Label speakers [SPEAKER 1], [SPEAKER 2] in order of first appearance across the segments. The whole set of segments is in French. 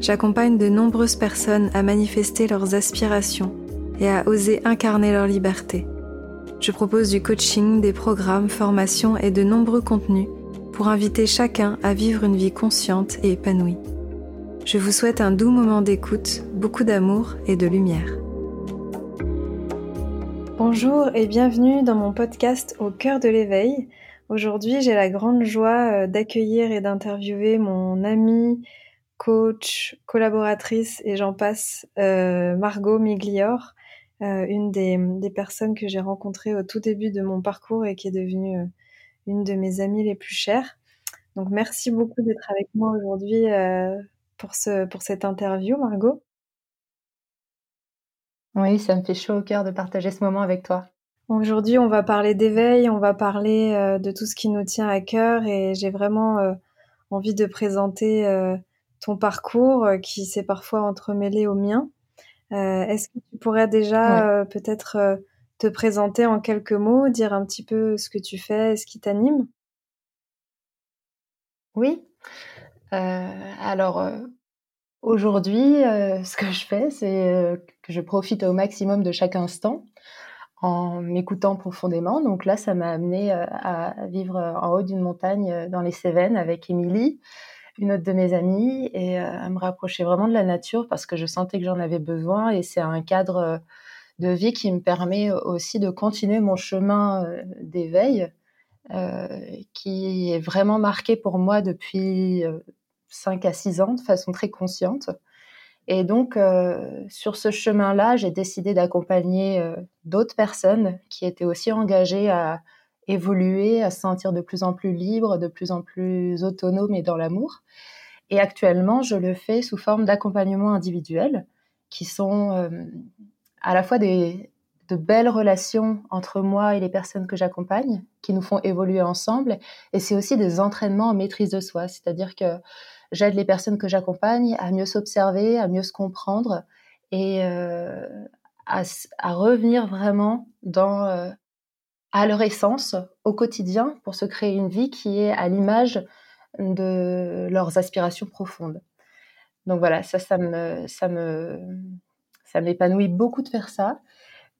[SPEAKER 1] j'accompagne de nombreuses personnes à manifester leurs aspirations et à oser incarner leur liberté. Je propose du coaching, des programmes, formations et de nombreux contenus pour inviter chacun à vivre une vie consciente et épanouie. Je vous souhaite un doux moment d'écoute, beaucoup d'amour et de lumière. Bonjour et bienvenue dans mon podcast Au cœur de l'éveil. Aujourd'hui, j'ai la grande joie euh, d'accueillir et d'interviewer mon ami, coach, collaboratrice et j'en passe, euh, Margot Miglior, euh, une des, des, personnes que j'ai rencontrées au tout début de mon parcours et qui est devenue euh, une de mes amies les plus chères. Donc merci beaucoup d'être avec moi aujourd'hui pour, ce, pour cette interview, Margot.
[SPEAKER 2] Oui, ça me fait chaud au cœur de partager ce moment avec toi.
[SPEAKER 1] Aujourd'hui, on va parler d'éveil, on va parler de tout ce qui nous tient à cœur et j'ai vraiment envie de présenter ton parcours euh, qui s'est parfois entremêlé au mien. Euh, est-ce que tu pourrais déjà euh, peut-être te présenter en quelques mots, dire un petit peu ce que tu fais, ce qui t'anime?
[SPEAKER 2] Oui. alors aujourd'hui, ce que je fais, c'est que je profite au maximum de chaque instant en m'écoutant profondément. Donc là, ça m'a amené à vivre en haut d'une montagne dans les Cévennes avec Émilie une autre de mes amies et euh, à me rapprocher vraiment de la nature parce que je sentais que j'en avais besoin et c'est un cadre euh, de vie qui me permet aussi de continuer mon chemin euh, d'éveil qui est vraiment marqué pour moi depuis 5 à 6 ans de façon très consciente. Et donc, sur ce chemin-là, j'ai décidé d'accompagner d'autres personnes qui étaient aussi engagées à évoluer, à se sentir de plus en plus libre, de plus en plus autonome et dans l'amour. Et actuellement, je le fais sous forme d'accompagnement individuel, qui sont euh, à la fois des, de belles relations entre moi et les personnes que j'accompagne, qui nous font évoluer ensemble, et c'est aussi des entraînements en maîtrise de soi, c'est-à-dire que j'aide les personnes que j'accompagne à mieux s'observer, à mieux se comprendre et euh, à, revenir vraiment dans euh, à leur essence au quotidien pour se créer une vie qui est à l'image de leurs aspirations profondes. Donc voilà, ça, ça me, ça me, ça m'épanouit beaucoup de faire ça.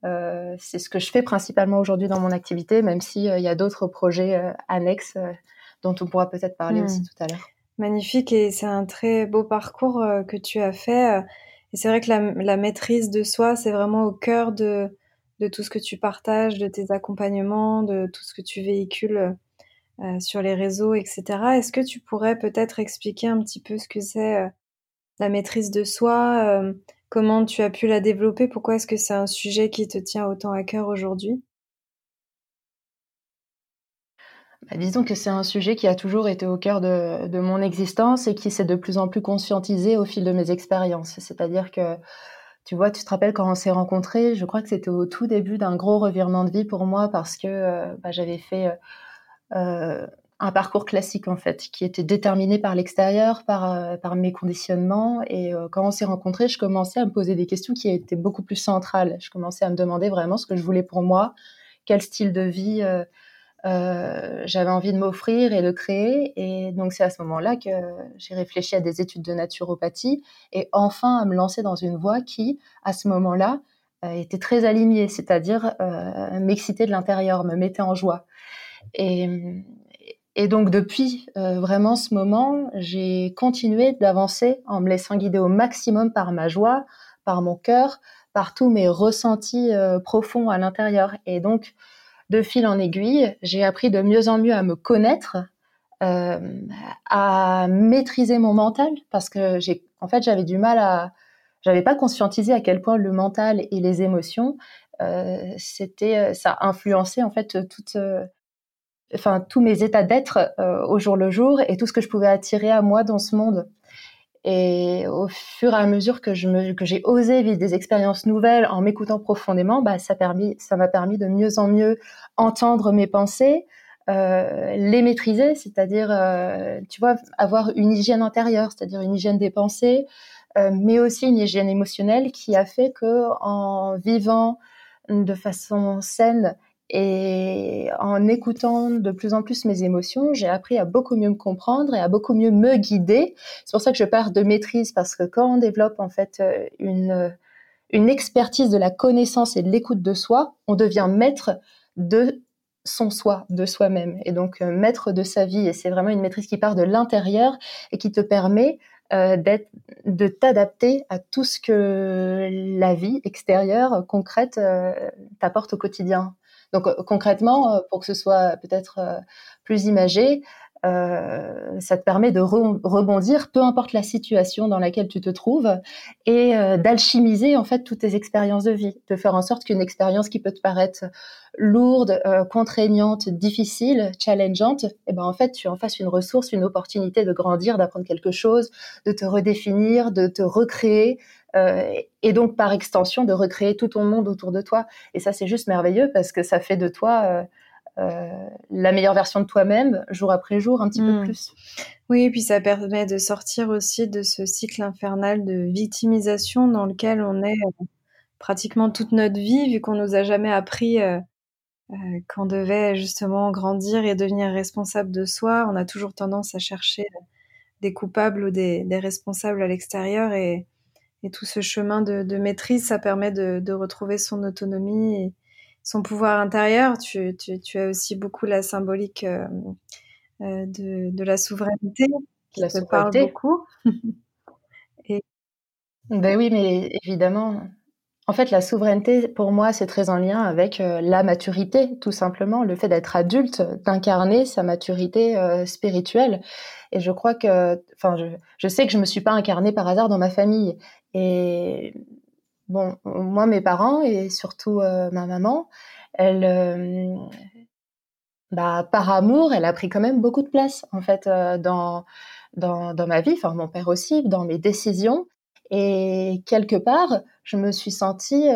[SPEAKER 2] Euh, c'est ce que je fais principalement aujourd'hui dans mon activité, même s'il euh, y a d'autres projets euh, annexes dont on pourra peut-être parler aussi hmm. tout à l'heure.
[SPEAKER 1] Magnifique et c'est un très beau parcours que tu as fait. Et c'est vrai que la, la maîtrise de soi, c'est vraiment au cœur de, de tout ce que tu partages, de tes accompagnements, de tout ce que tu véhicules euh, sur les réseaux, etc. Est-ce que tu pourrais peut-être expliquer un petit peu ce que c'est euh, la maîtrise de soi, euh, comment tu as pu la développer, pourquoi est-ce que c'est un sujet qui te tient autant à cœur aujourd'hui?
[SPEAKER 2] Bah, disons que c'est un sujet qui a toujours été au cœur de, de mon existence et qui s'est de plus en plus conscientisé au fil de mes expériences. C'est-à-dire que tu vois, tu te rappelles quand on s'est rencontrés, je crois que c'était au tout début d'un gros revirement de vie pour moi parce que euh, bah, j'avais fait euh, euh, un parcours classique en fait, qui était déterminé par l'extérieur, par, par mes conditionnements. Et quand on s'est rencontrés, je commençais à me poser des questions qui étaient beaucoup plus centrales. Je commençais à me demander vraiment ce que je voulais pour moi, quel style de vie euh, j'avais envie de m'offrir et de créer. Et donc c'est à ce moment-là que j'ai réfléchi à des études de naturopathie et enfin à me lancer dans une voie qui, à ce moment-là, euh, était très alignée, c'est-à-dire euh, m'excitait de l'intérieur, me mettait en joie. Et, et donc depuis vraiment ce moment, j'ai continué d'avancer en me laissant guider au maximum par ma joie, par mon cœur, par tous mes ressentis profonds à l'intérieur. Et donc de fil en aiguille, j'ai appris de mieux en mieux à me connaître, euh, à maîtriser mon mental, parce que j'ai, en fait, j'avais du mal à, j'avais pas conscientisé à quel point le mental et les émotions, euh, c'était, euh, ça influençait en fait toute, enfin tous mes états d'être au jour le jour et tout ce que je pouvais attirer à moi dans ce monde. Et au fur et à mesure que je que j'ai osé vivre des expériences nouvelles en m'écoutant profondément, bah, ça permis, ça m'a permis de mieux en mieux entendre mes pensées, euh, les maîtriser, c'est-à-dire, euh, tu vois, avoir une hygiène intérieure, c'est-à-dire une hygiène des pensées, euh, mais aussi une hygiène émotionnelle qui a fait que en vivant de façon saine et en écoutant de plus en plus mes émotions, j'ai appris à beaucoup mieux me comprendre et à beaucoup mieux me guider. C'est pour ça que je parle de maîtrise parce que quand on développe en fait une une expertise de la connaissance et de l'écoute de soi, on devient maître de son soi, de soi-même, et donc euh, maître de sa vie. Et c'est vraiment une maîtrise qui part de l'intérieur et qui te permet euh, de t'adapter à tout ce que la vie extérieure, concrète, euh, t'apporte au quotidien. Donc concrètement, pour que ce soit peut-être plus imagé, euh, ça te permet de rebondir, peu importe la situation dans laquelle tu te trouves, et euh, d'alchimiser en fait toutes tes expériences de vie, de faire en sorte qu'une expérience qui peut te paraître lourde, euh, contraignante, difficile, challengeante, et eh ben en fait tu en fasses une ressource, une opportunité de grandir, d'apprendre quelque chose, de te redéfinir, de te recréer, et donc par extension de recréer tout ton monde autour de toi. Et ça c'est juste merveilleux parce que ça fait de toi la meilleure version de toi-même jour après jour, un petit peu hmm. plus.
[SPEAKER 1] Oui, et puis ça permet de sortir aussi de ce cycle infernal de victimisation dans lequel on est euh, pratiquement toute notre vie, vu qu'on nous a jamais appris euh, qu'on devait justement grandir et devenir responsable de soi. On a toujours tendance à chercher des coupables ou des, responsables à l'extérieur et, tout ce chemin de, maîtrise, ça permet de, de retrouver son autonomie son pouvoir intérieur. Tu, tu, as aussi beaucoup la symbolique euh, euh, de, de, la souveraineté qui la te parle beaucoup.
[SPEAKER 2] Et... Ben oui, mais évidemment. En fait, la souveraineté, pour moi, c'est très en lien avec euh, la maturité, tout simplement, le fait d'être adulte, d'incarner sa maturité spirituelle. Et je crois que, enfin, je, je, sais que je me suis pas incarnée par hasard dans ma famille. Et Bon, moi, mes parents et surtout euh, ma maman, elle, euh, bah, par amour, elle a pris quand même beaucoup de place en fait euh, dans, dans, ma vie. Enfin, mon père aussi, dans mes décisions. Et quelque part, je me suis sentie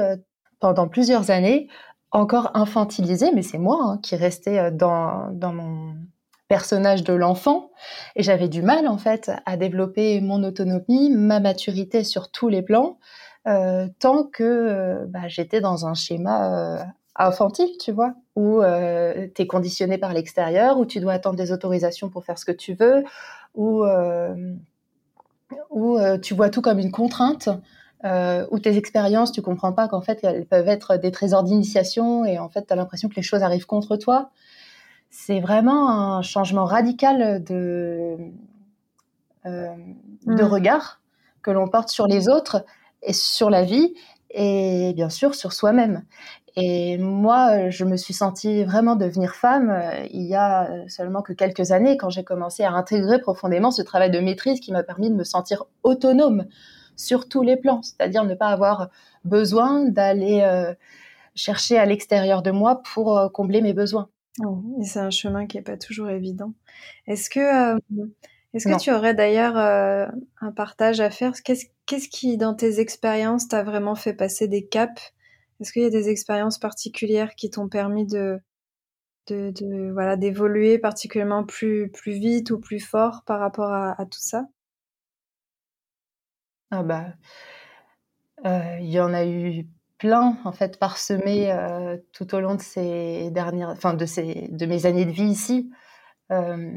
[SPEAKER 2] pendant plusieurs années encore infantilisée, mais c'est moi hein, qui restais dans, dans mon personnage de l'enfant et j'avais du mal en fait à développer mon autonomie, ma maturité sur tous les plans tant que euh, bah, j'étais dans un schéma euh, infantile, tu vois, où euh, tu es conditionné par l'extérieur, où tu dois attendre des autorisations pour faire ce que tu veux, où, où tu vois tout comme une contrainte, où tes expériences, tu comprends pas qu'en fait, elles peuvent être des trésors d'initiation et en fait, tu as l'impression que les choses arrivent contre toi. C'est vraiment un changement radical de, de mmh. regard que l'on porte sur les autres et sur la vie et bien sûr sur soi-même. Et moi, je me suis sentie vraiment devenir femme euh, il y a seulement que quelques années quand j'ai commencé à intégrer profondément ce travail de maîtrise qui m'a permis de me sentir autonome sur tous les plans, c'est-à-dire ne pas avoir besoin d'aller euh, chercher à l'extérieur de moi pour euh, combler mes besoins.
[SPEAKER 1] Oh, c'est un chemin qui n'est pas toujours évident. Est-ce que est-ce que tu aurais d'ailleurs euh, un partage à faire? Qu'est-ce qui, dans tes expériences, t'a vraiment fait passer des caps? Est-ce qu'il y a des expériences particulières qui t'ont permis de, de, voilà d'évoluer particulièrement plus plus vite ou plus fort par rapport à, tout ça?
[SPEAKER 2] Ah bah, euh, il y en a eu plein en fait parsemés euh, tout au long de ces dernières, enfin de ces de mes années de vie ici. Euh,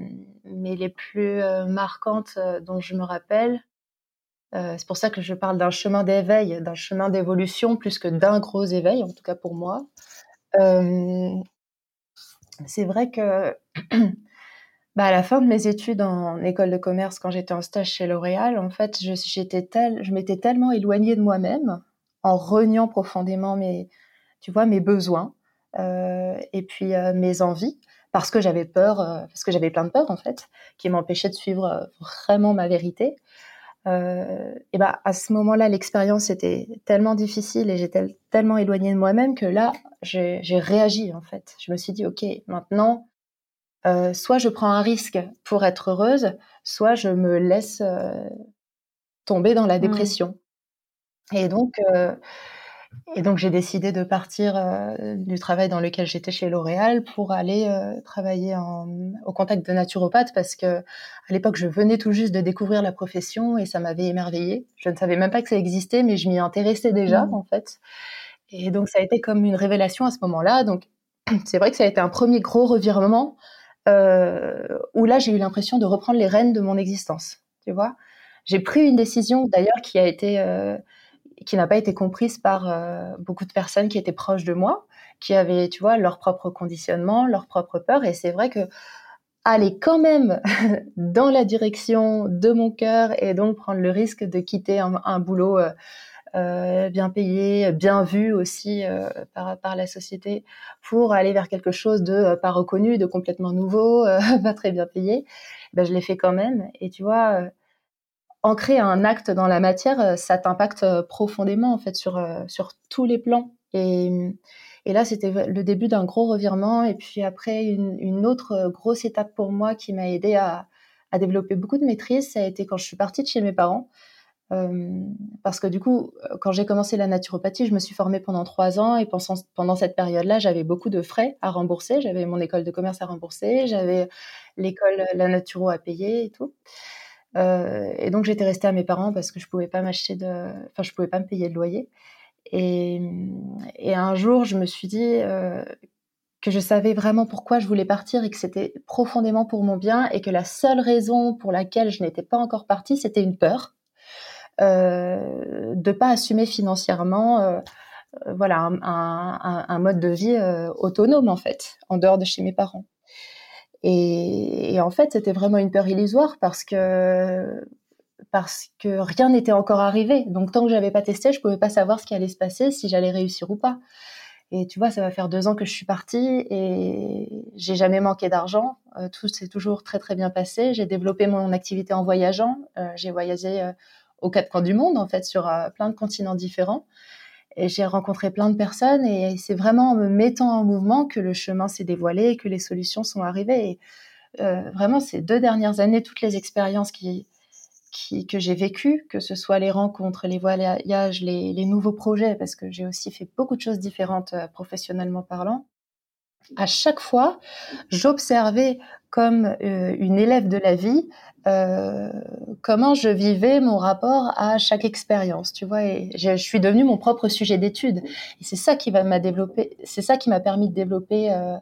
[SPEAKER 2] mais les plus marquantes dont je me rappelle, c'est pour ça que je parle d'un chemin d'éveil, d'un chemin d'évolution plus que d'un gros éveil, en tout cas pour moi. c'est vrai que bah, à la fin de mes études en école de commerce, quand j'étais en stage chez L'Oréal, en fait, je, j'étais tel, je m'étais tellement éloignée de moi-même en reniant profondément mes, tu vois, mes besoins euh, et puis mes envies parce que j'avais peur, euh, parce que j'avais plein de peurs en fait, qui m'empêchaient de suivre euh, vraiment ma vérité. Euh, et ben à ce moment-là, l'expérience était tellement difficile et j'étais tellement éloignée de moi-même que là, j'ai réagi en fait. Je me suis dit, ok, maintenant, euh, soit je prends un risque pour être heureuse, soit je me laisse tomber dans la mmh. dépression. Et donc, et donc j'ai décidé de partir du travail dans lequel j'étais chez L'Oréal pour aller travailler en, au contact de naturopathes parce que à l'époque je venais tout juste de découvrir la profession et ça m'avait émerveillée. Je ne savais même pas que ça existait, mais je m'y intéressais déjà mmh. en fait. Et donc ça a été comme une révélation à ce moment-là. Donc c'est vrai que ça a été un premier gros revirement euh, où là j'ai eu l'impression de reprendre les rênes de mon existence. Tu vois, j'ai pris une décision d'ailleurs qui a été euh, qui n'a pas été comprise par euh, beaucoup de personnes qui étaient proches de moi, qui avaient, tu vois, leur propre conditionnement, leur propre peur. Et c'est vrai que aller quand même dans la direction de mon cœur et donc prendre le risque de quitter un, boulot euh, bien payé, bien vu aussi euh, par, par, la société, pour aller vers quelque chose de euh, pas reconnu, de complètement nouveau, pas très bien payé, ben, je l'ai fait quand même. Et tu vois, ancrer un acte dans la matière, ça t'impacte profondément en fait sur, sur tous les plans. Et, et là, c'était le début d'un gros revirement. Et puis après, une, une, autre grosse étape pour moi qui m'a aidé à, à développer beaucoup de maîtrise, ça a été quand je suis partie de chez mes parents. Euh, parce que du coup, quand j'ai commencé la naturopathie, je me suis formée pendant trois ans et pendant, pendant cette période-là, j'avais beaucoup de frais à rembourser. J'avais mon école de commerce à rembourser, j'avais l'école, la naturo à payer et tout. Euh, et donc j'étais restée à mes parents parce que je pouvais pas m'acheter de, enfin je pouvais pas me payer de loyer. Et, un jour, je me suis dit euh, que je savais vraiment pourquoi je voulais partir et que c'était profondément pour mon bien et que la seule raison pour laquelle je n'étais pas encore partie, c'était une peur euh, de pas assumer financièrement euh, voilà un, un, mode de vie autonome en fait en dehors de chez mes parents et, en fait c'était vraiment une peur illusoire parce que parce que rien n'était encore arrivé donc tant que j'avais pas testé je pouvais pas savoir ce qui allait se passer si j'allais réussir ou pas et tu vois, ça va faire deux ans que je suis partie et j'ai jamais manqué d'argent. tout s'est toujours très très bien passé. J'ai développé mon activité en voyageant. Euh, j'ai voyagé aux quatre coins du monde, en fait, sur euh, plein de continents différents. Et j'ai rencontré plein de personnes et c'est vraiment en me mettant en mouvement que le chemin s'est dévoilé et que les solutions sont arrivées. Euh, vraiment, ces deux dernières années, toutes les expériences qui, qui, que j'ai vécues, que ce soit les rencontres, les voyages, les, les nouveaux projets, parce que j'ai aussi fait beaucoup de choses différentes euh, professionnellement parlant, à chaque fois, j'observais comme euh, une élève de la vie euh, comment je vivais mon rapport à chaque expérience, tu vois. Et je, suis devenue mon propre sujet d'étude. Et c'est ça qui m'a développer, c'est ça qui m'a permis de développer euh,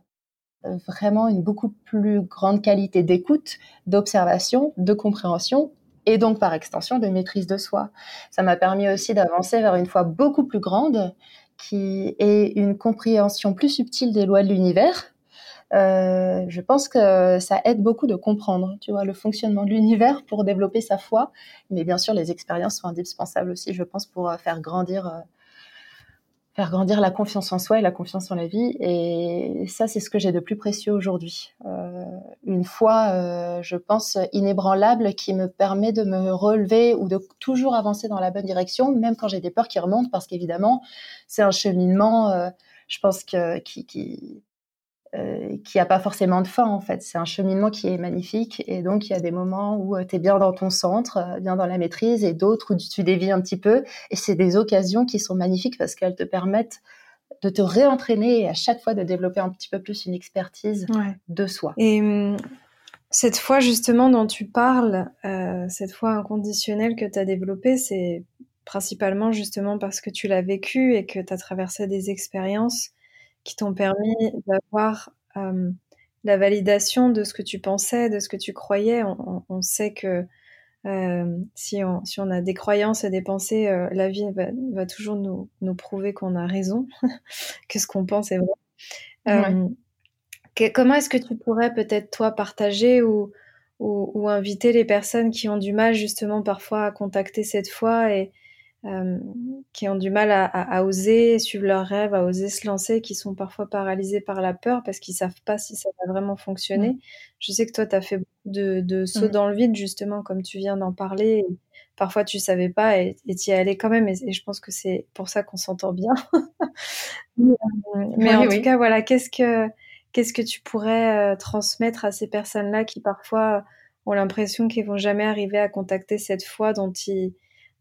[SPEAKER 2] vraiment une beaucoup plus grande qualité d'écoute, d'observation, de compréhension et donc par extension de maîtrise de soi. Ça m'a permis aussi d'avancer vers une foi beaucoup plus grande qui est une compréhension plus subtile des lois de l'univers. Euh, je pense que ça aide beaucoup de comprendre, tu vois, le fonctionnement de l'univers pour développer sa foi. Mais bien sûr, les expériences sont indispensables aussi, je pense, pour euh, faire grandir euh, faire grandir la confiance en soi et la confiance en la vie. Et ça, c'est ce que j'ai de plus précieux aujourd'hui. Euh, une foi, euh, je pense, inébranlable qui me permet de me relever ou de toujours avancer dans la bonne direction, même quand j'ai des peurs qui remontent, parce qu'évidemment, c'est un cheminement, euh, je pense, que, qui, qui, euh, qui a pas forcément de fin en fait. C'est un cheminement qui est magnifique et donc il y a des moments où euh, tu es bien dans ton centre, euh, bien dans la maîtrise et d'autres où tu dévies un petit peu et c'est des occasions qui sont magnifiques parce qu'elles te permettent de te réentraîner et à chaque fois de développer un petit peu plus une expertise de soi.
[SPEAKER 1] Et hum, cette fois justement dont tu parles, cette foi inconditionnelle que tu as développée, c'est principalement justement parce que tu l'as vécu et que tu as traversé des expériences qui t'ont permis d'avoir euh, la validation de ce que tu pensais, de ce que tu croyais. On, on, sait que euh, si, on, si on a des croyances et des pensées, euh, la vie va, va toujours nous, nous prouver qu'on a raison, que ce qu'on pense est vrai. Que, comment est-ce que tu pourrais peut-être toi partager ou, ou, ou, inviter les personnes qui ont du mal justement parfois à contacter cette foi et, euh, qui ont du mal à, à, à, oser suivre leurs rêves, à oser se lancer, qui sont parfois paralysés par la peur parce qu'ils savent pas si ça va vraiment fonctionner. Mmh. Je sais que toi, tu as fait beaucoup de, de sauts mmh. dans le vide, justement, comme tu viens d'en parler. Et parfois, tu savais pas et tu y allé quand même. Et, et je pense que c'est pour ça qu'on s'entend bien. mais, mais oui, en oui. tout cas, voilà, qu'est-ce que, qu'est-ce que tu pourrais euh, transmettre à ces personnes-là qui parfois ont l'impression qu'ils vont jamais arriver à contacter cette foi dont ils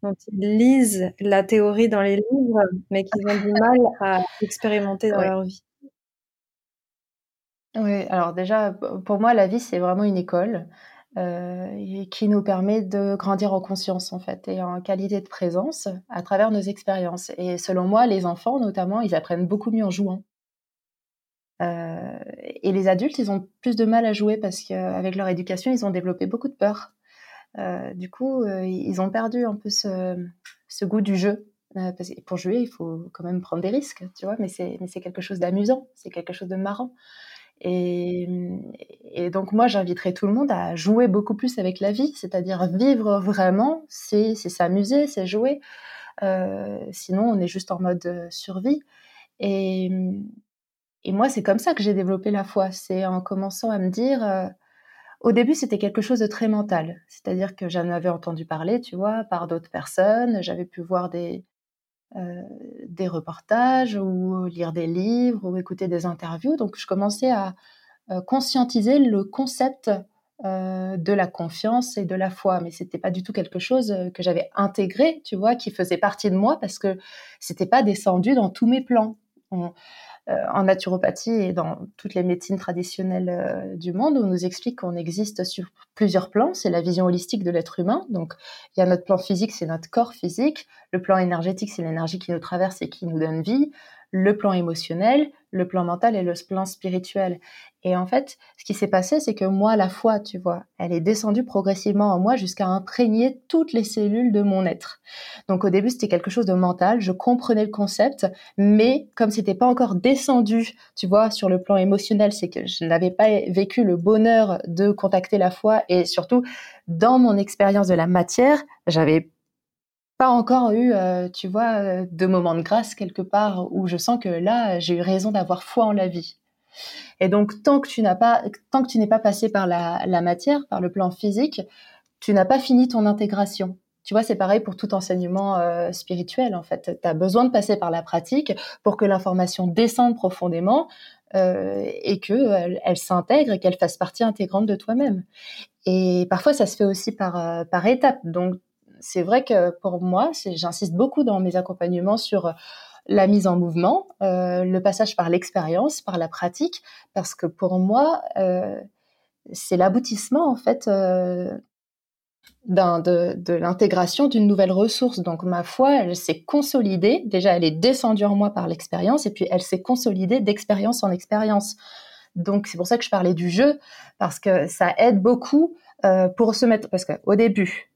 [SPEAKER 1] dont ils lisent la théorie dans les livres, mais qu'ils ont du mal à expérimenter dans leur vie.
[SPEAKER 2] Oui, alors déjà, pour moi, la vie, c'est vraiment une école euh, qui nous permet de grandir en conscience, en fait, et en qualité de présence à travers nos expériences. Et selon moi, les enfants, notamment, ils apprennent beaucoup mieux en jouant. Euh, et les adultes, ils ont plus de mal à jouer parce qu'avec leur éducation, ils ont développé beaucoup de peur. Euh, du coup, euh, ils ont perdu un peu ce, goût du jeu. parce que pour jouer, il faut quand même prendre des risques, tu vois, mais c'est quelque chose d'amusant, c'est quelque chose de marrant. Et, donc moi, j'inviterais tout le monde à jouer beaucoup plus avec la vie, c'est-à-dire vivre vraiment, c'est s'amuser, c'est jouer. Euh, sinon, on est juste en mode survie. Et, et moi, c'est comme ça que j'ai développé la foi. C'est en commençant à me dire, euh, au début, c'était quelque chose de très mental. C'est-à-dire que j'en avais entendu parler, tu vois, par d'autres personnes. J'avais pu voir des, euh, reportages ou lire des livres ou écouter des interviews. Donc, je commençais à euh, conscientiser le concept euh, de la confiance et de la foi. Mais c'était pas du tout quelque chose que j'avais intégré, tu vois, qui faisait partie de moi parce que c'était pas descendu dans tous mes plans. En naturopathie et dans toutes les médecines traditionnelles euh, du monde, on nous explique qu'on existe sur plusieurs plans. C'est la vision holistique de l'être humain. Donc, il y a notre plan physique, c'est notre corps physique. Le plan énergétique, c'est l'énergie qui nous traverse et qui nous donne vie. Le plan émotionnel, le plan mental et le plan spirituel. Et en fait, ce qui s'est passé, c'est que moi, la foi, tu vois, elle est descendue progressivement en moi jusqu'à imprégner toutes les cellules de mon être. Donc au début, c'était quelque chose de mental, je comprenais le concept, mais comme c'était pas encore descendu, tu vois, sur le plan émotionnel, c'est que je n'avais pas vécu le bonheur de contacter la foi et surtout dans mon expérience de la matière, j'avais pas encore eu, euh, tu vois, euh, de moments de grâce quelque part où je sens que là, j'ai eu raison d'avoir foi en la vie. Et donc, tant que tu n'as pas, tant que tu n'es pas passé par la, matière, par le plan physique, tu n'as pas fini ton intégration. Tu vois, c'est pareil pour tout enseignement euh, spirituel, en fait. Tu as besoin de passer par la pratique pour que l'information descende profondément et qu'elle elle, s'intègre et qu'elle fasse partie intégrante de toi-même. Et parfois, ça se fait aussi par, par étapes. Donc, c'est vrai que pour moi, j'insiste beaucoup dans mes accompagnements sur la mise en mouvement, euh, le passage par l'expérience, par la pratique, parce que pour moi, euh, c'est l'aboutissement en fait euh, de, de l'intégration d'une nouvelle ressource. Donc ma foi, elle s'est consolidée. Déjà, elle est descendue en moi par l'expérience, et puis elle s'est consolidée d'expérience en expérience. Donc c'est pour ça que je parlais du jeu, parce que ça aide beaucoup pour se mettre, parce qu'au début,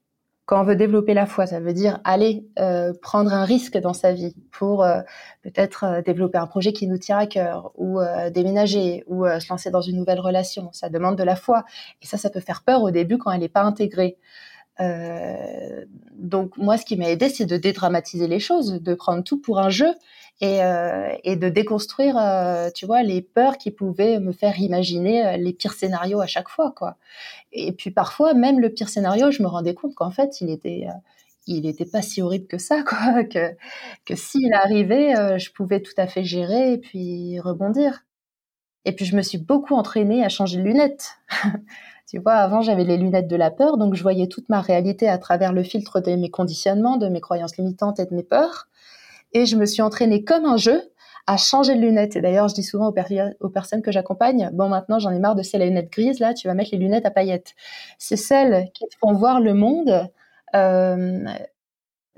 [SPEAKER 2] quand on veut développer la foi, ça veut dire aller euh, prendre un risque dans sa vie pour euh, peut-être euh, développer un projet qui nous tient à cœur ou déménager ou se lancer dans une nouvelle relation. Ça demande de la foi et ça, ça peut faire peur au début quand elle n'est pas intégrée. donc moi, ce qui m'a aidé, c'est de dédramatiser les choses, de prendre tout pour un jeu et, de déconstruire, tu vois, les peurs qui pouvaient me faire imaginer les pires scénarios à chaque fois, quoi. Et puis parfois, même le pire scénario, je me rendais compte qu'en fait, il était il n'était pas si horrible que ça, quoi. Que, que s'il arrivait, je pouvais tout à fait gérer et puis rebondir. Et puis je me suis beaucoup entraînée à changer de lunettes. tu vois, avant j'avais les lunettes de la peur, donc je voyais toute ma réalité à travers le filtre de mes conditionnements, de mes croyances limitantes et de mes peurs et je me suis entraînée comme un jeu à changer de lunettes. Et d'ailleurs, je dis souvent aux, personnes que j'accompagne, bon, maintenant, j'en ai marre de ces lunettes grises, là, tu vas mettre les lunettes à paillettes. C'est celles qui te font voir le monde euh,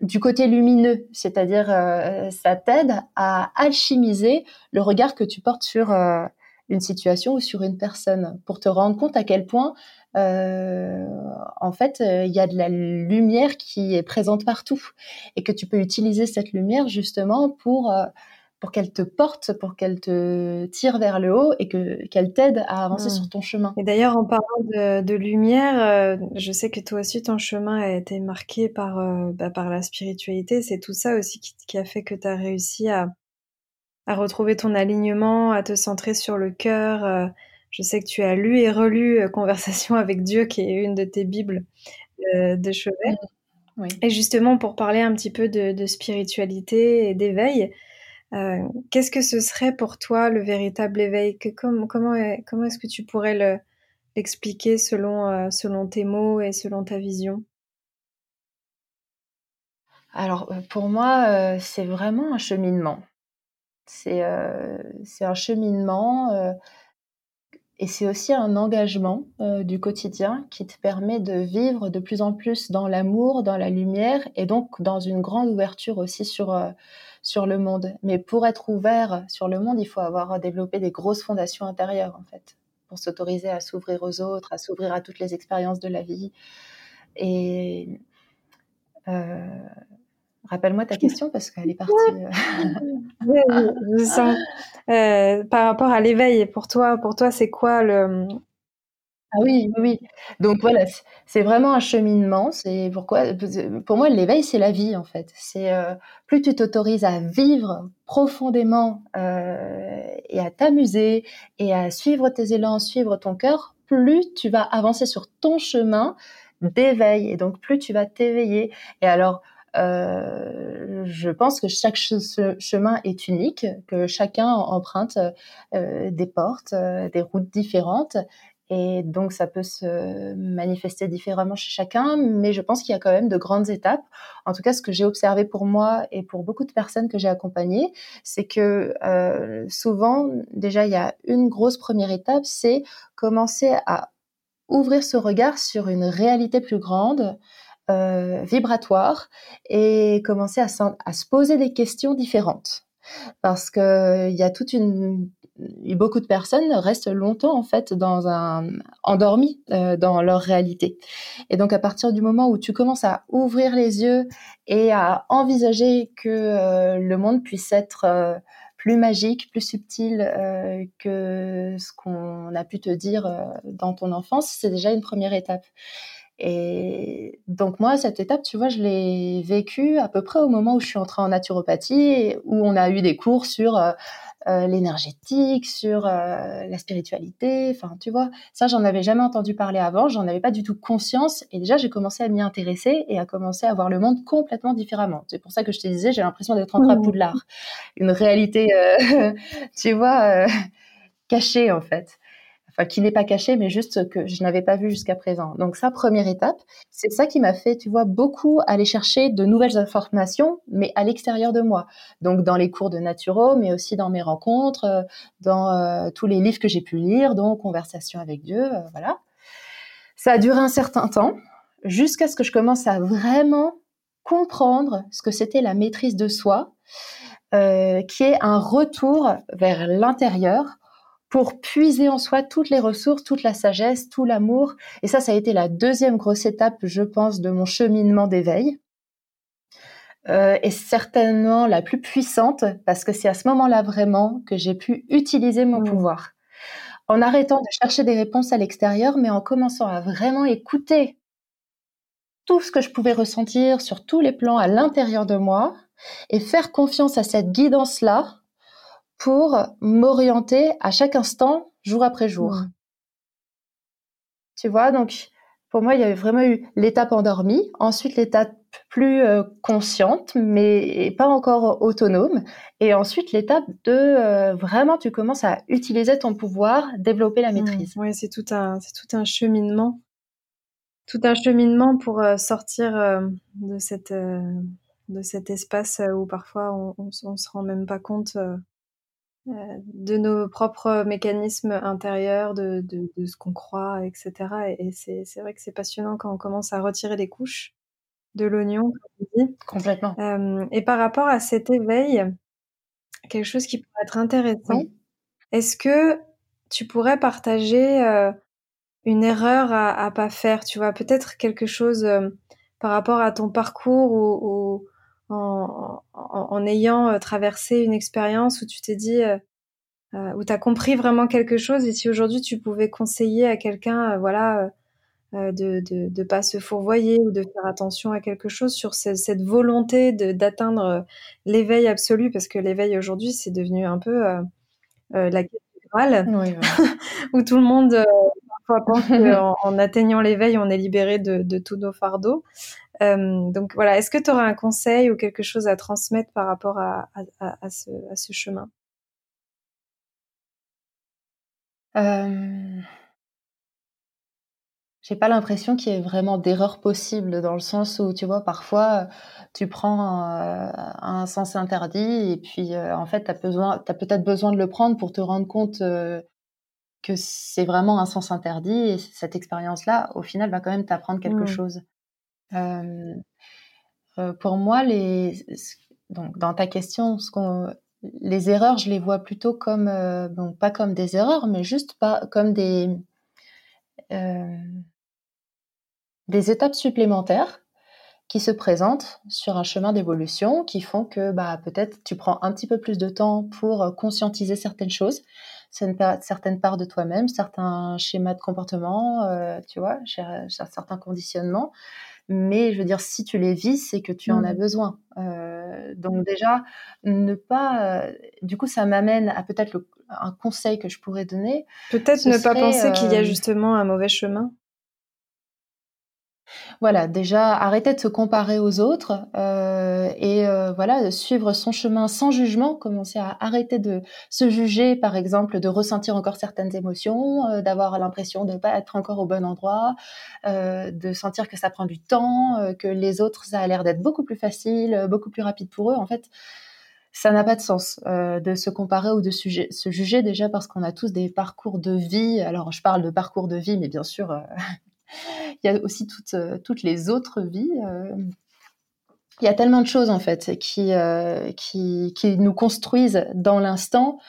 [SPEAKER 2] du côté lumineux, c'est-à-dire euh, ça t'aide à alchimiser le regard que tu portes sur euh, une situation ou sur une personne pour te rendre compte à quel point euh, en fait, il y a de la lumière qui est présente partout et que tu peux utiliser cette lumière justement pour euh, pour qu'elle te porte, pour qu'elle te tire vers le haut et que qu'elle t'aide à avancer sur ton chemin.
[SPEAKER 1] Et d'ailleurs, en parlant de, lumière, je sais que toi aussi ton chemin a été marqué par bah, par la spiritualité. C'est tout ça aussi qui, qui a fait que tu as réussi à à retrouver ton alignement, à te centrer sur le cœur je sais que tu as lu et relu euh, Conversation avec Dieu, qui est une de tes bibles euh, de chevet. Et justement, pour parler un petit peu de, spiritualité et d'éveil, euh, qu'est-ce que ce serait pour toi le véritable éveil? Comment, est-ce que tu pourrais l'expliquer selon, selon tes mots et selon ta vision?
[SPEAKER 2] Alors, pour moi, c'est vraiment un cheminement. C'est un cheminement et c'est aussi un engagement du quotidien qui te permet de vivre de plus en plus dans l'amour, dans la lumière et donc dans une grande ouverture aussi sur, sur le monde. Mais pour être ouvert sur le monde, il faut avoir développé des grosses fondations intérieures en fait pour s'autoriser à s'ouvrir aux autres, à s'ouvrir à toutes les expériences de la vie. Et euh, rappelle-moi ta question parce qu'elle est partie.
[SPEAKER 1] Euh. je sens. Euh, par rapport à l'éveil, pour toi, pour toi, c'est quoi le
[SPEAKER 2] ah oui, oui. Donc voilà, c'est vraiment un cheminement. C'est pourquoi, pour moi, l'éveil, c'est la vie en fait. C'est plus tu t'autorises à vivre profondément et à t'amuser et à suivre tes élans, suivre ton cœur, plus tu vas avancer sur ton chemin d'éveil et donc plus tu vas t'éveiller. Et alors, euh, je pense que chaque chemin est unique, que chacun emprunte euh, des portes, euh, des routes différentes. Et donc, ça peut se manifester différemment chez chacun, mais je pense qu'il y a quand même de grandes étapes. En tout cas, ce que j'ai observé pour moi et pour beaucoup de personnes que j'ai accompagnées, c'est que souvent, déjà, il y a une grosse première étape, c'est commencer à ouvrir ce regard sur une réalité plus grande, euh, vibratoire, et commencer à, à, se poser des questions différentes. Parce que il y a toute une beaucoup de personnes restent longtemps en fait dans un endormis euh, dans leur réalité. Et donc à partir du moment où tu commences à ouvrir les yeux et à envisager que euh, le monde puisse être euh, plus magique, plus subtil euh, que ce qu'on a pu te dire dans ton enfance, c'est déjà une première étape. Et donc moi, cette étape, tu vois, je l'ai vécue à peu près au moment où je suis entrée en naturopathie, où on a eu des cours sur l'énergétique, sur euh, la spiritualité. Enfin, tu vois, ça, j'en avais jamais entendu parler avant. J'en avais pas du tout conscience. Et déjà, j'ai commencé à m'y intéresser et à commencer à voir le monde complètement différemment. C'est pour ça que je te disais, j'ai l'impression d'être en train de Poudlard. Une réalité, euh, tu vois, cachée, en fait qui n'est pas caché, mais juste que je n'avais pas vu jusqu'à présent. Donc ça, première étape, c'est ça qui m'a fait, tu vois, beaucoup aller chercher de nouvelles informations, mais à l'extérieur de moi. Donc dans les cours de naturo, mais aussi dans mes rencontres, euh, dans euh, tous les livres que j'ai pu lire, donc Conversation avec Dieu, euh, voilà. Ça a duré un certain temps, jusqu'à ce que je commence à vraiment comprendre ce que c'était la maîtrise de soi, qui est un retour vers l'intérieur pour puiser en soi toutes les ressources, toute la sagesse, tout l'amour. Et ça, ça a été la deuxième grosse étape, je pense, de mon cheminement d'éveil. Euh, et certainement la plus puissante, parce que c'est à ce moment-là vraiment que j'ai pu utiliser mon mmh. pouvoir. En arrêtant de chercher des réponses à l'extérieur, mais en commençant à vraiment écouter tout ce que je pouvais ressentir sur tous les plans à l'intérieur de moi et faire confiance à cette guidance-là pour m'orienter à chaque instant, jour après jour. Mmh. Tu vois, donc pour moi, il y avait vraiment eu l'étape endormie, ensuite l'étape plus euh, consciente, mais pas encore autonome, et ensuite l'étape de euh, vraiment tu commences à utiliser ton pouvoir, développer la mmh. maîtrise.
[SPEAKER 1] Oui, c'est tout un, c'est tout un cheminement, tout un cheminement pour euh, sortir de cette, de cet espace où parfois on, on, on, se rend même pas compte de nos propres mécanismes intérieurs, de, de, de ce qu'on croit, etc. Et, c'est vrai que c'est passionnant quand on commence à retirer les couches de l'oignon.
[SPEAKER 2] Complètement.
[SPEAKER 1] Euh, et par rapport à cet éveil, quelque chose qui pourrait être intéressant, est-ce que tu pourrais partager euh, une erreur à, à pas faire, tu vois, peut-être quelque chose euh, par rapport à ton parcours ou, ou en, en, ayant euh, traversé une expérience où tu t'es dit, euh, euh, où tu as compris vraiment quelque chose, et si aujourd'hui tu pouvais conseiller à quelqu'un, voilà, de, de de pas se fourvoyer ou de faire attention à quelque chose sur cette volonté d'atteindre l'éveil absolu, parce que l'éveil aujourd'hui c'est devenu un peu la quête oui, où tout le monde parfois pense qu'en en atteignant l'éveil on est libéré de, de tous nos fardeaux. Euh, donc voilà, est-ce que tu auras un conseil ou quelque chose à transmettre par rapport à, ce, chemin?
[SPEAKER 2] Euh, j'ai pas l'impression qu'il y ait vraiment d'erreur possible dans le sens où tu vois parfois tu prends un, sens interdit et puis en fait tu as besoin as peut-être besoin de le prendre pour te rendre compte que c'est vraiment un sens interdit et cette expérience là au final va quand même t'apprendre quelque mmh. chose. Pour moi donc dans ta question les erreurs, je les vois plutôt comme, euh, pas comme des erreurs, mais juste pas comme des, euh, des étapes supplémentaires qui se présentent sur un chemin d'évolution, qui font que bah, peut-être tu prends un petit peu plus de temps pour conscientiser certaines choses, certaines parts de toi-même, certains schémas de comportement, euh, tu vois, certains conditionnements. Mais je veux dire, si tu les vis, c'est que tu en as mmh. besoin. Euh, donc déjà, ne pas. Euh, du coup, ça m'amène à peut-être un conseil que je pourrais donner.
[SPEAKER 1] Peut-être ne pas penser qu'il y a justement un mauvais chemin.
[SPEAKER 2] Voilà, déjà arrêter de se comparer aux autres euh, et euh, voilà, suivre son chemin sans jugement, commencer à arrêter de se juger, par exemple, de ressentir encore certaines émotions, euh, d'avoir l'impression de ne pas être encore au bon endroit, de sentir que ça prend du temps, que les autres, ça a l'air d'être beaucoup plus facile, beaucoup plus rapide pour eux. En fait, ça n'a pas de sens de se comparer ou de se juger déjà parce qu'on a tous des parcours de vie. Alors, je parle de parcours de vie, mais bien sûr, il y a aussi toutes, euh, toutes les autres vies. Euh. Il y a tellement de choses en fait qui, euh, qui, qui nous construisent dans l'instant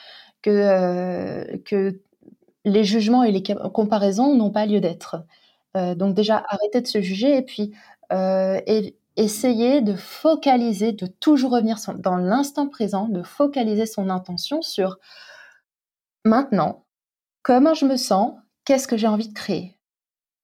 [SPEAKER 2] que, que les jugements et les comparaisons n'ont pas lieu d'être. donc déjà, arrêter de se juger et puis et essayer de focaliser, de toujours revenir dans l'instant présent, de focaliser son intention sur maintenant, comment je me sens, qu'est-ce que j'ai envie de créer?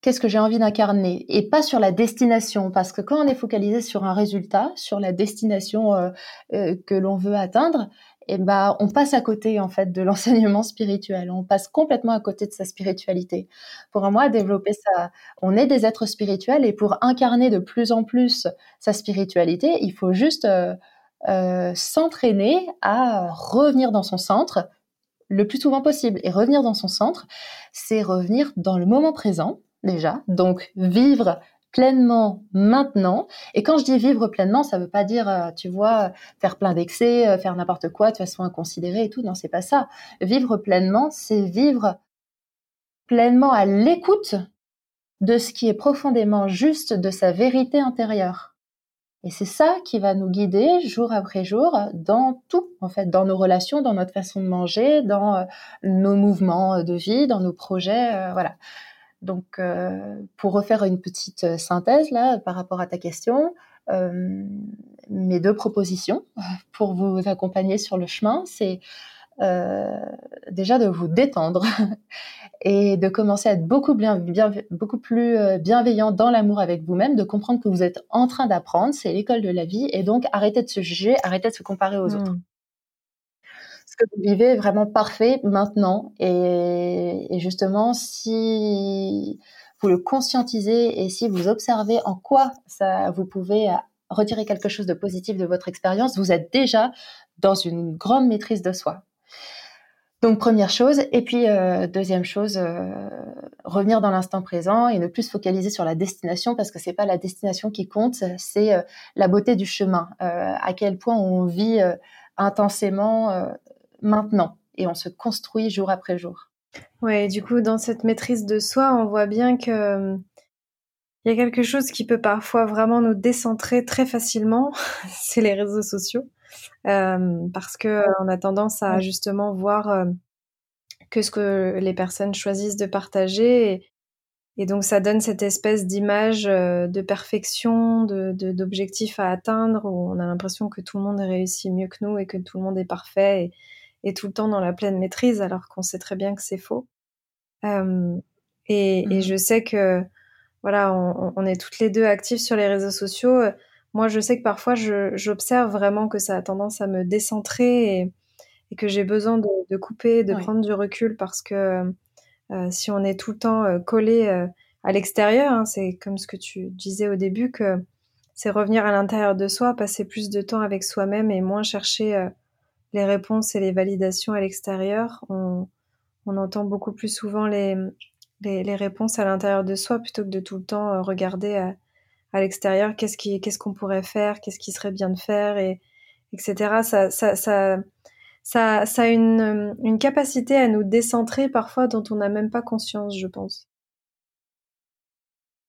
[SPEAKER 2] Qu'est-ce que j'ai envie d'incarner et pas sur la destination parce que quand on est focalisé sur un résultat, sur la destination euh, euh, que l'on veut atteindre, et eh ben on passe à côté en fait de l'enseignement spirituel, on passe complètement à côté de sa spiritualité. Pour moi, développer ça, on est des êtres spirituels et pour incarner de plus en plus sa spiritualité, il faut juste euh, s'entraîner à revenir dans son centre le plus souvent possible. Et revenir dans son centre, c'est revenir dans le moment présent, déjà. Donc vivre pleinement maintenant. Et quand je dis vivre pleinement, ça veut pas dire, euh, tu vois, faire plein d'excès, euh, faire n'importe quoi de façon inconsidérée et tout. Non, c'est pas ça. Vivre pleinement, c'est vivre pleinement à l'écoute de ce qui est profondément juste de sa vérité intérieure. Et c'est ça qui va nous guider jour après jour dans tout, en fait, dans nos relations, dans notre façon de manger, dans euh, nos mouvements de vie, dans nos projets, voilà. Donc, euh, pour refaire une petite euh, synthèse là par rapport à ta question, euh, mes deux propositions pour vous accompagner sur le chemin, c'est déjà de vous détendre et de commencer à être beaucoup, bien, beaucoup plus bienveillant dans l'amour avec vous-même, de comprendre que vous êtes en train d'apprendre, c'est l'école de la vie, et donc arrêtez de se juger, arrêtez de se comparer aux autres. Que vous vivez vraiment parfait maintenant. Et, justement, si vous le conscientisez et si vous observez en quoi ça, vous pouvez retirer quelque chose de positif de votre expérience, vous êtes déjà dans une grande maîtrise de soi. Donc première chose, et puis euh, deuxième chose, euh, revenir dans l'instant présent et ne plus se focaliser sur la destination parce que c'est pas la destination qui compte, c'est euh, la beauté du chemin, à quel point on vit intensément maintenant et on se construit jour après jour.
[SPEAKER 1] Ouais, du coup, dans cette maîtrise de soi, on voit bien que il y a quelque chose qui peut parfois vraiment nous décentrer très facilement, c'est les réseaux sociaux, euh, parce que on a tendance à justement voir euh, que ce que les personnes choisissent de partager, et, et donc ça donne cette espèce d'image euh, de perfection, de d'objectif à atteindre, où on a l'impression que tout le monde réussit mieux que nous et que tout le monde est parfait. Et, et tout le temps dans la pleine maîtrise, alors qu'on sait très bien que c'est faux. Euh, et, mmh. je sais que, voilà, on, est toutes les deux actives sur les réseaux sociaux. Moi, je sais que parfois, j'observe vraiment que ça a tendance à me décentrer et, que j'ai besoin de, couper, de prendre du recul parce que euh, si on est tout le temps euh, collé à l'extérieur, hein, c'est comme ce que tu disais au début, que c'est revenir à l'intérieur de soi, passer plus de temps avec soi-même et moins chercher les réponses et les validations à l'extérieur. On, entend beaucoup plus souvent les, les, réponses à l'intérieur de soi plutôt que de tout le temps regarder à, à l'extérieur qu'est-ce qu'on pourrait faire, qu'est-ce qui serait bien de faire et etc. Ça ça ça ça, ça a une, une capacité à nous décentrer parfois dont on n'a même pas conscience, je pense.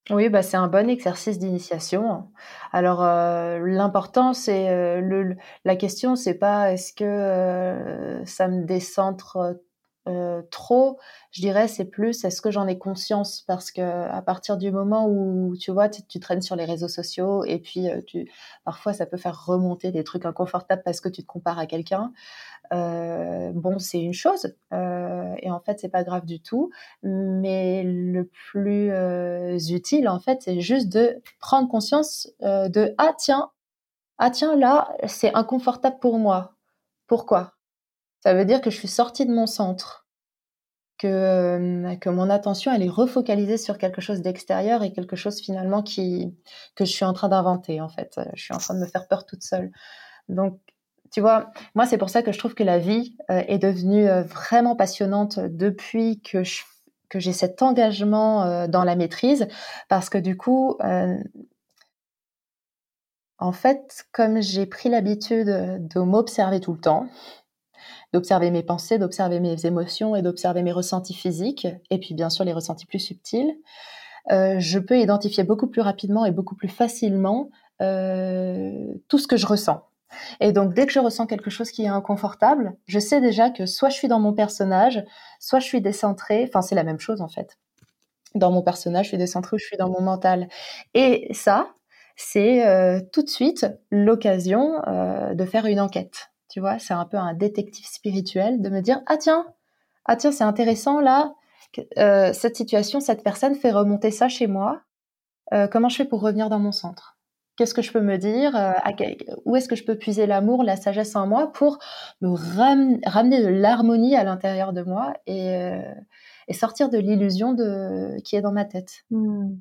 [SPEAKER 2] Oui, bah, c'est un bon exercice d'initiation. Alors, euh, l'important, c'est euh, le, la question, c'est pas est-ce que euh, ça me décentre euh, trop, je dirais, c'est plus est-ce que j'en ai conscience? Parce que à partir du moment où tu vois, tu, traînes sur les réseaux sociaux et puis euh, tu, parfois ça peut faire remonter des trucs inconfortables parce que tu te compares à quelqu'un. Euh, bon, c'est une chose et en fait c'est pas grave du tout, mais le plus utile en fait c'est juste de prendre conscience de ah tiens ah tiens là c'est inconfortable pour moi. Pourquoi? Ça veut dire que je suis sortie de mon centre, que, euh, que mon attention elle est refocalisée sur quelque chose d'extérieur et quelque chose finalement qui que je suis en train d'inventer en fait. Je suis en train de me faire peur toute seule. Donc tu vois, moi c'est pour ça que je trouve que la vie euh, est devenue euh, vraiment passionnante depuis que je que j'ai cet engagement dans la maîtrise parce que du coup en fait, comme j'ai pris l'habitude de m'observer tout le temps, d'observer mes pensées, d'observer mes émotions et d'observer mes ressentis physiques, et puis bien sûr les ressentis plus subtils, euh, je peux identifier beaucoup plus rapidement et beaucoup plus facilement euh, tout ce que je ressens. Et donc, dès que je ressens quelque chose qui est inconfortable, je sais déjà que soit je suis dans mon personnage, soit je suis décentrée. Enfin, c'est la même chose en fait. Dans mon personnage, je suis décentrée ou je suis dans mon mental. Et ça, c'est euh, tout de suite l'occasion de faire une enquête. Tu vois, c'est un peu un détective spirituel de me dire ah tiens, ah tiens, c'est intéressant là, euh, cette situation, cette personne fait remonter ça chez moi. Euh, comment je fais pour revenir dans mon centre? Qu'est-ce que je peux me dire euh, Où est-ce que je peux puiser l'amour, la sagesse en moi pour me ramener de l'harmonie à l'intérieur de moi et, sortir de l'illusion qui est dans ma tête? Mmh.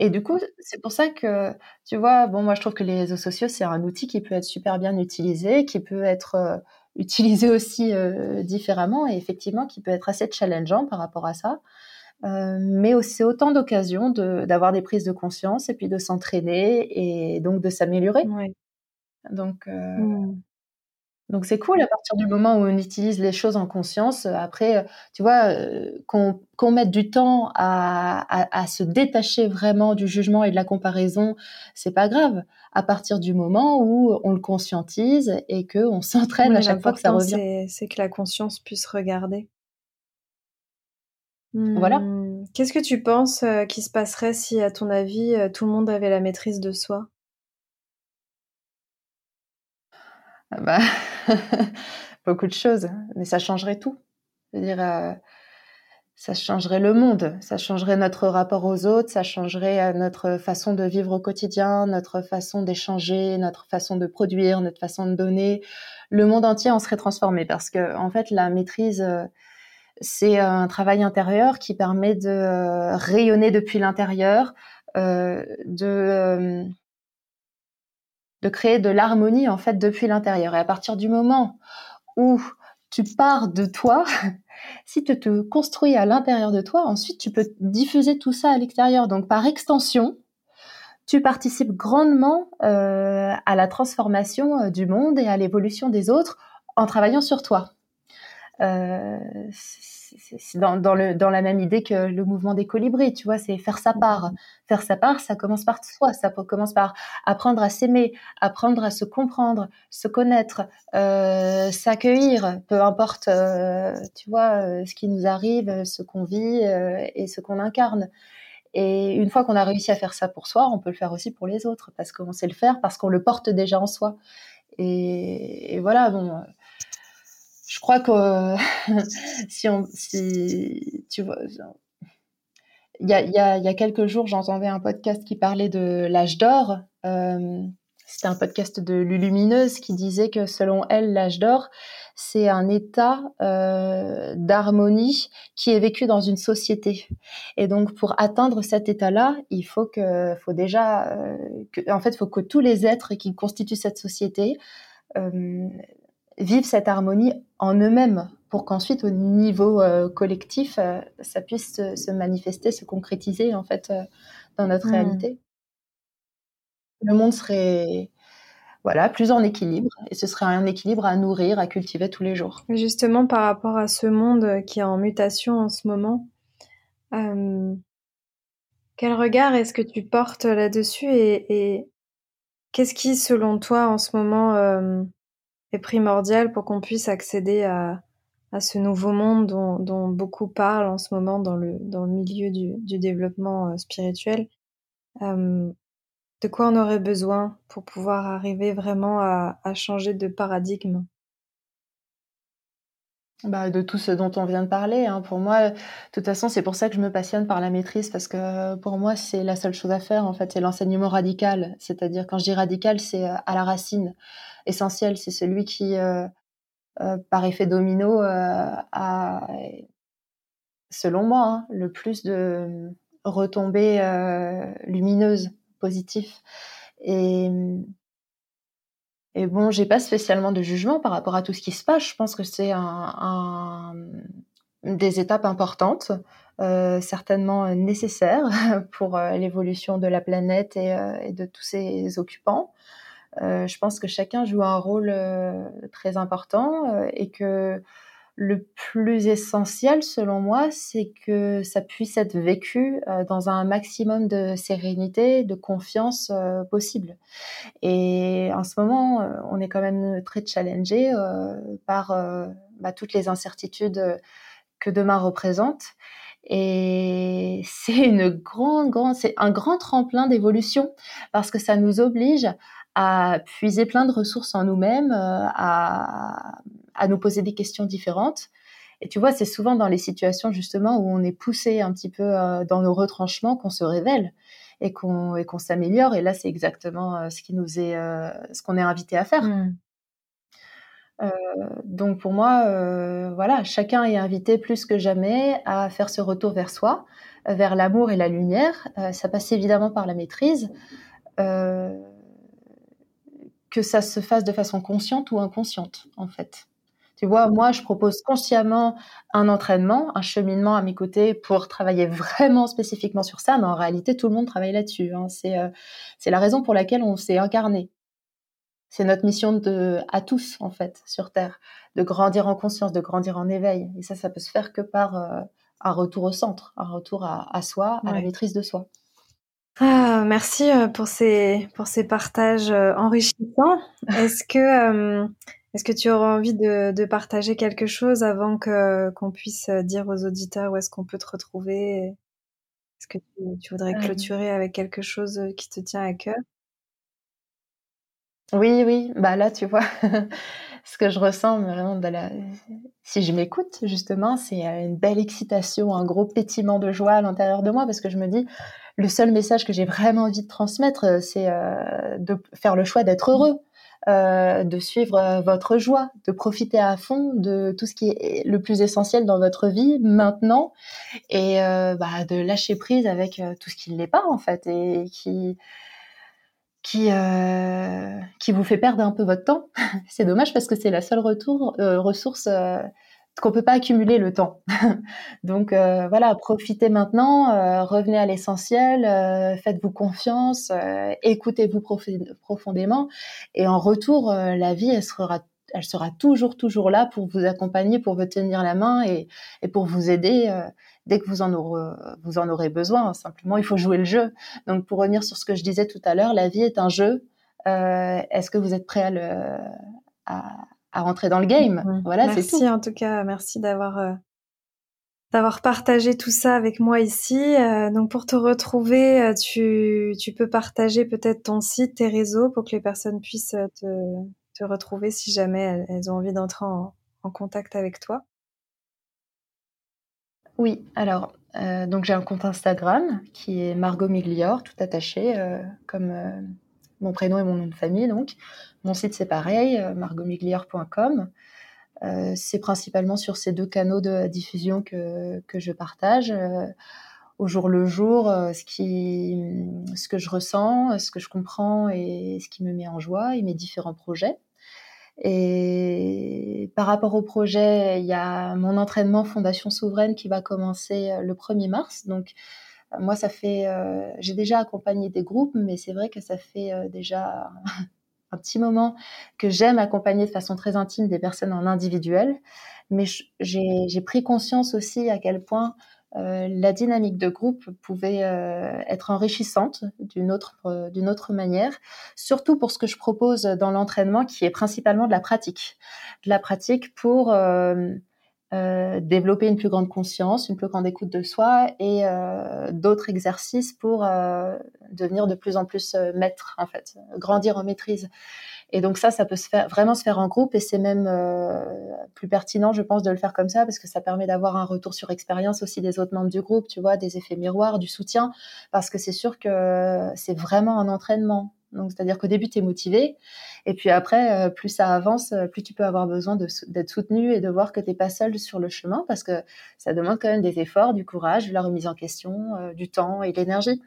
[SPEAKER 2] Et du coup, c'est pour ça que, tu vois, bon, moi je trouve que les réseaux sociaux, c'est un outil qui peut être super bien utilisé, qui peut être euh, utilisé aussi euh, différemment et effectivement qui peut être assez challengeant par rapport à ça. Euh, mais c'est autant d'occasions d'avoir des prises de conscience et puis de s'entraîner et donc de s'améliorer. Donc, mmh. Donc c'est cool à partir du moment où on utilise les choses en conscience. Après, tu vois, euh, qu'on mette du temps à, se détacher vraiment du jugement et de la comparaison, c'est pas grave. À partir du moment où on le conscientise et que on s'entraîne à chaque fois que ça revient.
[SPEAKER 1] C'est que la conscience puisse regarder.
[SPEAKER 2] Voilà.
[SPEAKER 1] Hmm. Qu'est-ce que tu penses euh, qui se passerait si, à ton avis, euh, tout le monde avait la maîtrise de soi
[SPEAKER 2] ah bah, beaucoup de choses, mais ça changerait tout. C'est-à-dire, euh, ça changerait le monde, ça changerait notre rapport aux autres, ça changerait euh, notre façon de vivre au quotidien, notre façon d'échanger, notre façon de produire, notre façon de donner. Le monde entier en serait transformé parce que, en fait, la maîtrise, euh, c'est un travail intérieur qui permet de rayonner depuis l'intérieur, de de créer de l'harmonie en fait depuis l'intérieur. Et à partir du moment où tu pars de toi, si tu te construis à l'intérieur de toi, ensuite tu peux diffuser tout ça à l'extérieur. Donc par extension, tu participes grandement euh, à la transformation euh, du monde et à l'évolution des autres en travaillant sur toi. Euh, c'est dans, dans, le, dans la même idée que le mouvement des colibris, tu vois, c'est faire sa part. Faire sa part, ça commence par soi, ça commence par apprendre à s'aimer, apprendre à se comprendre, se connaître, euh, s'accueillir, peu importe, euh, tu vois, euh, ce qui nous arrive, ce qu'on vit euh, et ce qu'on incarne. Et une fois qu'on a réussi à faire ça pour soi, on peut le faire aussi pour les autres, parce qu'on sait le faire, parce qu'on le porte déjà en soi. Et, et voilà, bon je crois que si on, si tu vois, il y a, y, y a, quelques jours, j'entendais un podcast qui parlait de l'âge d'or. Euh, c'était un podcast de Lulumineuse qui disait que selon elle, l'âge d'or, c'est un état euh, d'harmonie qui est vécu dans une société. Et donc, pour atteindre cet état-là, il faut que, faut déjà, euh, en fait, faut que tous les êtres qui constituent cette société vivent cette harmonie en eux-mêmes pour qu'ensuite au niveau collectif, ça puisse se, manifester, se concrétiser en fait dans notre mmh. réalité. Le monde serait voilà, plus en équilibre. Et ce serait un équilibre à nourrir, à cultiver tous les jours.
[SPEAKER 1] Justement, par rapport à ce monde qui est en mutation en ce moment, euh, quel regard est-ce que tu portes là-dessus et, qu'est-ce qui, selon toi, en ce moment, euh, est primordial pour qu'on puisse accéder à, ce nouveau monde dont, beaucoup parlent en ce moment dans le, dans le milieu du, développement euh, spirituel. De quoi on aurait besoin pour pouvoir arriver vraiment à, changer de paradigme?
[SPEAKER 2] Bah, de tout ce dont on vient de parler. Hein. Pour moi, de toute façon, c'est pour ça que je me passionne par la maîtrise, parce que pour moi, c'est la seule chose à faire, en fait, c'est l'enseignement radical. C'est-à-dire, quand je dis radical, c'est euh, à la racine, essentiel. C'est celui qui, euh, euh, par effet domino, a, selon moi, hein, le plus de retombées lumineuses positif. Et, et bon, j'ai pas spécialement de jugement par rapport à tout ce qui se passe. Je pense que c'est un, des étapes importantes, euh, certainement nécessaires pour euh, l'évolution de la planète et, euh, et, de tous ses occupants. je pense que chacun joue un rôle très important et que le plus essentiel, selon moi, c'est que ça puisse être vécu euh, dans un maximum de sérénité, de confiance euh, possible. Et en ce moment, euh, on est quand même très challengé par bah, toutes les incertitudes que demain représente. Et c'est une grande, grande, c'est un grand tremplin d'évolution parce que ça nous oblige à puiser plein de ressources en nous-mêmes, à, à nous poser des questions différentes. Et tu vois, c'est souvent dans les situations justement où on est poussé un petit peu euh, dans nos retranchements qu'on se révèle et qu'on s'améliore. Et là, c'est exactement euh, ce qui nous est, euh, ce qu'on est invité à faire. Mmh. donc pour moi, voilà, chacun est invité plus que jamais à faire ce retour vers soi, vers l'amour et la lumière. ça passe évidemment par la maîtrise. que ça se fasse de façon consciente ou inconsciente, en fait. Tu vois, moi, je propose consciemment un entraînement, un cheminement à mes côtés pour travailler vraiment spécifiquement sur ça, mais en réalité, tout le monde travaille là-dessus. Hein. Euh, c'est la raison pour laquelle on s'est incarné. C'est notre mission de, à tous, en fait, sur Terre, de grandir en conscience, de grandir en éveil. Et ça, ça peut se faire que par euh, un retour au centre, un retour à, soi, à la maîtrise de soi.
[SPEAKER 1] Ah, merci euh, pour ces, pour ces partages enrichissants. Est-ce que est-ce que tu auras envie de, partager quelque chose avant que qu'on puisse euh, dire aux auditeurs où est-ce qu'on peut te retrouver? Est-ce que tu, voudrais euh. clôturer avec quelque chose euh, qui te tient à cœur?
[SPEAKER 2] Oui, oui. Bah là, tu vois, ce que je ressens vraiment de la... si je m'écoute justement, c'est une belle excitation, un gros pétiment de joie à l'intérieur de moi parce que je me dis le seul message que j'ai vraiment envie de transmettre, c'est de faire le choix d'être heureux euh, de suivre euh, votre joie, de profiter à fond de tout ce qui est le plus essentiel dans votre vie maintenant et euh, bah, de lâcher prise avec tout ce qui ne l'est pas en fait et qui qui qui vous fait perdre un peu votre temps. c'est dommage parce que c'est la seule retour ressource qu'on peut pas accumuler le temps. Donc euh, voilà, profitez maintenant, euh, revenez à l'essentiel, euh, faites-vous confiance, écoutez-vous profondément, et en retour, la vie, elle sera, elle sera toujours, toujours là pour vous accompagner, pour vous tenir la main et, et pour vous aider dès que vous en aurez, vous en aurez besoin. Simplement, il faut jouer le jeu. Donc pour revenir sur ce que je disais tout à l'heure, la vie est un jeu. Est-ce que vous êtes prêt à le à, à rentrer dans le game. Voilà, c'est tout.
[SPEAKER 1] Merci en tout cas, merci d'avoir euh, d'avoir partagé tout ça avec moi ici. Euh, donc pour te retrouver, euh, tu, tu peux partager peut-être ton site, tes réseaux pour que les personnes puissent te, te retrouver si jamais elles, ont envie d'entrer en, en, contact avec toi.
[SPEAKER 2] Oui, alors donc j'ai un compte Instagram qui est Margot Miglior, tout attaché, comme mon prénom et mon nom de famille donc. Mon site, c'est pareil, euh, margomiglière.com. Euh, c'est principalement sur ces deux canaux de diffusion que, que je partage euh, au jour le jour ce, qui, ce que je ressens, ce que je comprends et ce qui me met en joie et mes différents projets. Et par rapport au projet, il y a mon entraînement Fondation Souveraine qui va commencer le 1er mars. Donc, moi, ça fait, j'ai déjà accompagné des groupes, mais c'est vrai que ça fait déjà un petit moment que j'aime accompagner de façon très intime des personnes en individuel. Mais j'ai pris conscience aussi à quel point euh, la dynamique de groupe pouvait euh, être enrichissante d'une autre, euh, d'une autre manière, surtout pour ce que je propose dans l'entraînement, qui est principalement de la pratique. De la pratique pour développer une plus grande conscience, une plus grande écoute de soi et d'autres exercices pour devenir de plus en plus maître, en fait, grandir en maîtrise. Et donc ça, ça peut se faire, vraiment se faire en groupe et c'est même euh, plus pertinent, je pense, de le faire comme ça parce que ça permet d'avoir un retour sur expérience aussi des autres membres du groupe, tu vois, des effets miroirs, du soutien, parce que c'est sûr que c'est vraiment un entraînement. Donc, c'est-à-dire qu'au début, tu es motivé, et puis après, euh, plus ça avance, euh, plus tu peux avoir besoin d'être soutenu et de voir que tu n'es pas seul sur le chemin, parce que ça demande quand même des efforts, du courage, de la remise en question, du temps et de l'énergie.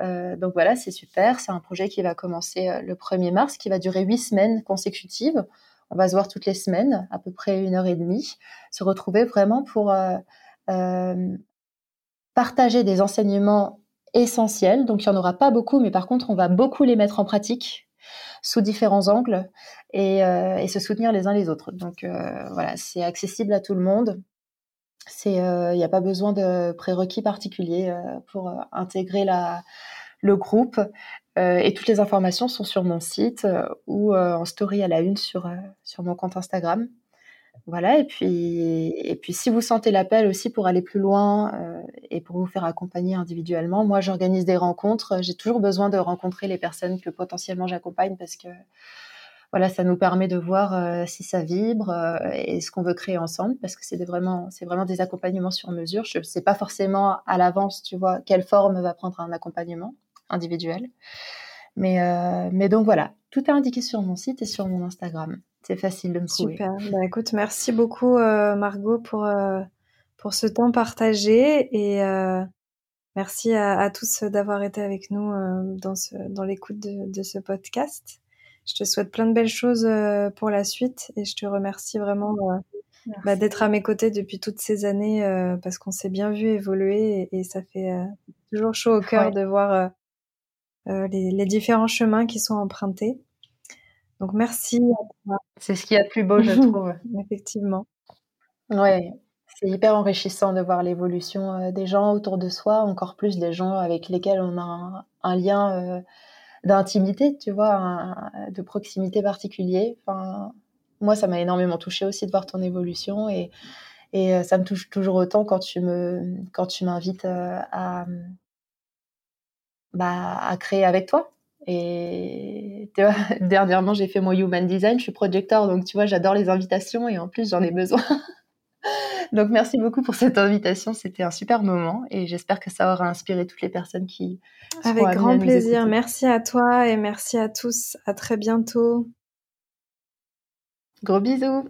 [SPEAKER 2] Euh, donc voilà, c'est super. C'est un projet qui va commencer euh, le 1er mars, qui va durer huit semaines consécutives. On va se voir toutes les semaines, à peu près une heure et demie, se retrouver vraiment pour euh, partager des enseignements essentiels. Donc il n'y en aura pas beaucoup, mais par contre, on va beaucoup les mettre en pratique sous différents angles et, se soutenir les uns les autres. Donc voilà, c'est accessible à tout le monde. C'est, il euh, n'y a pas besoin de prérequis particuliers euh, pour euh, intégrer la, le groupe. et toutes les informations sont sur mon site ou en story à la une sur, sur mon compte Instagram. Voilà, et puis, et puis si vous sentez l'appel aussi pour aller plus loin et pour vous faire accompagner individuellement, moi j'organise des rencontres. J'ai toujours besoin de rencontrer les personnes que potentiellement j'accompagne parce que voilà, ça nous permet de voir euh, si ça vibre euh, et ce qu'on veut créer ensemble, parce que c'est vraiment, c'est vraiment des accompagnements sur mesure. Je ne sais pas forcément à l'avance, tu vois, quelle forme va prendre un accompagnement individuel. Mais, euh, mais donc voilà, tout est indiqué sur mon site et sur mon Instagram. C'est facile de me trouver.
[SPEAKER 1] Super. Bah, écoute, merci beaucoup Margot pour pour ce temps partagé et merci à, tous d'avoir été avec nous dans ce dans l'écoute de, de ce podcast. Je te souhaite plein de belles choses euh, pour la suite et je te remercie vraiment euh, bah, d'être à mes côtés depuis toutes ces années euh, parce qu'on s'est bien vu évoluer et, ça fait toujours chaud au cœur de voir les, différents chemins qui sont empruntés. Donc merci.
[SPEAKER 2] C'est ce qu'il y a de plus beau, je trouve.
[SPEAKER 1] Effectivement.
[SPEAKER 2] Ouais, c'est hyper enrichissant de voir l'évolution des gens autour de soi, encore plus des gens avec lesquels on a un, lien d'intimité, tu vois, de proximité particulier. Enfin, moi, ça m'a énormément touché aussi de voir ton évolution et, et euh, ça me touche toujours autant quand tu me quand tu m'invites euh, à bah, à créer avec toi. Et tu vois, dernièrement, j'ai fait mon human design, je suis projecteur, donc tu vois, j'adore les invitations et en plus, j'en ai besoin. Donc merci beaucoup pour cette invitation, c'était un super moment et j'espère que ça aura inspiré toutes les personnes qui
[SPEAKER 1] avec grand plaisir. Merci à toi et merci à tous. À très bientôt.
[SPEAKER 2] Gros bisous.